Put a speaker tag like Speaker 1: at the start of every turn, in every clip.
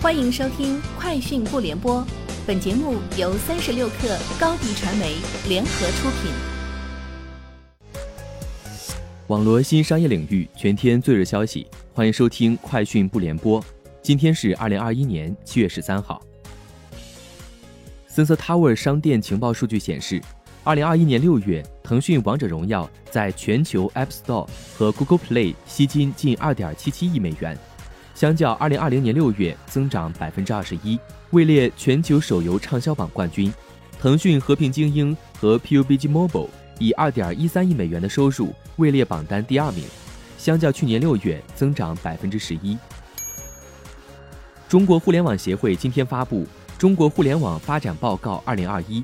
Speaker 1: 欢迎收听《快讯不联播》，本节目由三十六克高低传媒联合出品。
Speaker 2: 网络新商业领域全天最热消息，欢迎收听《快讯不联播》。今天是二零二一年七月十三号。Sensor Tower 商店情报数据显示，二零二一年六月，腾讯《王者荣耀》在全球 App Store 和 Google Play 吸金近二点七七亿美元。相较二零二零年六月增长百分之二十一，位列全球手游畅销榜冠军。腾讯和平精英和 PUBG Mobile 以二点一三亿美元的收入位列榜单第二名，相较去年六月增长百分之十一。中国互联网协会今天发布《中国互联网发展报告二零二一》，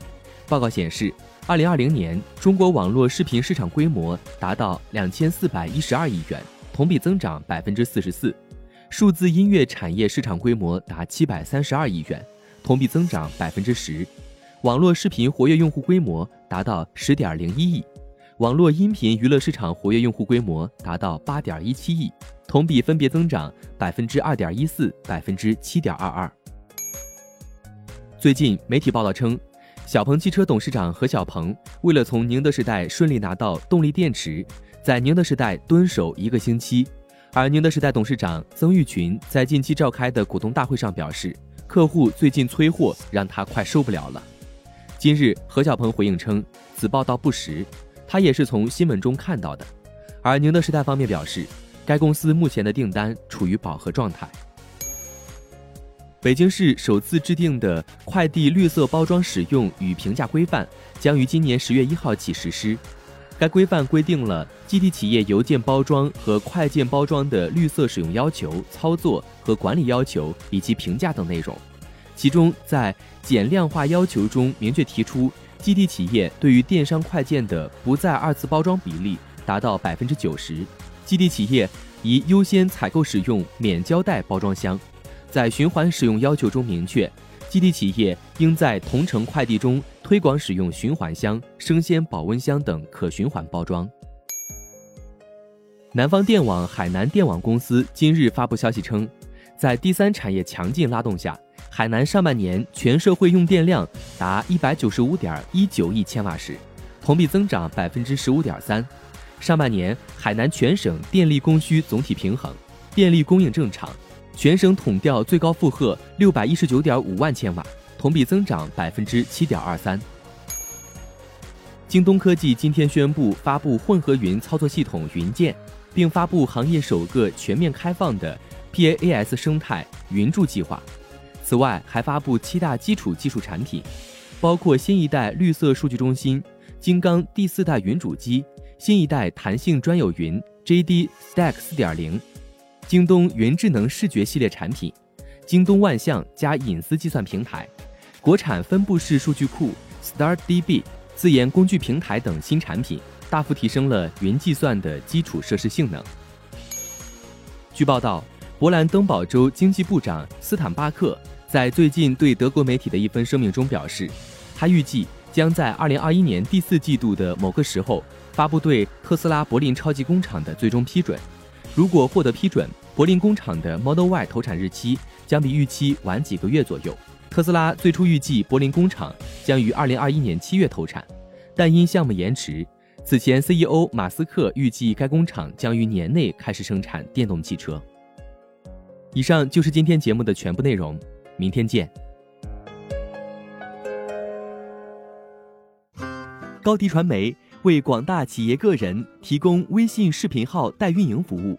Speaker 2: 报告显示，二零二零年中国网络视频市场规模达到两千四百一十二亿元，同比增长百分之四十四。数字音乐产业市场规模达七百三十二亿元，同比增长百分之十；网络视频活跃用户规模达到十点零一亿；网络音频娱乐市场活跃用户规模达到八点一七亿，同比分别增长百分之二点一四、百分之七点二二。最近媒体报道称，小鹏汽车董事长何小鹏为了从宁德时代顺利拿到动力电池，在宁德时代蹲守一个星期。而宁德时代董事长曾毓群在近期召开的股东大会上表示，客户最近催货让他快受不了了。今日何小鹏回应称，此报道不实，他也是从新闻中看到的。而宁德时代方面表示，该公司目前的订单处于饱和状态。北京市首次制定的快递绿色包装使用与评价规范将于今年十月一号起实施。该规范规定了基地企业邮件包装和快件包装的绿色使用要求、操作和管理要求以及评价等内容。其中，在减量化要求中明确提出，基地企业对于电商快件的不再二次包装比例达到百分之九十，基地企业宜优先采购使用免胶带包装箱。在循环使用要求中明确。基地企业应在同城快递中推广使用循环箱、生鲜保温箱等可循环包装。南方电网海南电网公司今日发布消息称，在第三产业强劲拉动下，海南上半年全社会用电量达一百九十五点一九亿千瓦时，同比增长百分之十五点三。上半年海南全省电力供需总体平衡，电力供应正常。全省统调最高负荷六百一十九点五万千瓦，同比增长百分之七点二三。京东科技今天宣布发布混合云操作系统云剑，并发布行业首个全面开放的 PaaS 生态云柱计划。此外，还发布七大基础技术产品，包括新一代绿色数据中心、金刚第四代云主机、新一代弹性专有云 JD Stack 四点零。京东云智能视觉系列产品，京东万象加隐私计算平台，国产分布式数据库 StarDB 自研工具平台等新产品，大幅提升了云计算的基础设施性能。据报道，勃兰登堡州经济部长斯坦巴克在最近对德国媒体的一份声明中表示，他预计将在2021年第四季度的某个时候发布对特斯拉柏林超级工厂的最终批准。如果获得批准，柏林工厂的 Model Y 投产日期将比预期晚几个月左右。特斯拉最初预计柏林工厂将于2021年7月投产，但因项目延迟，此前 CEO 马斯克预计该工厂将于年内开始生产电动汽车。以上就是今天节目的全部内容，明天见。高迪传媒为广大企业个人提供微信视频号代运营服务。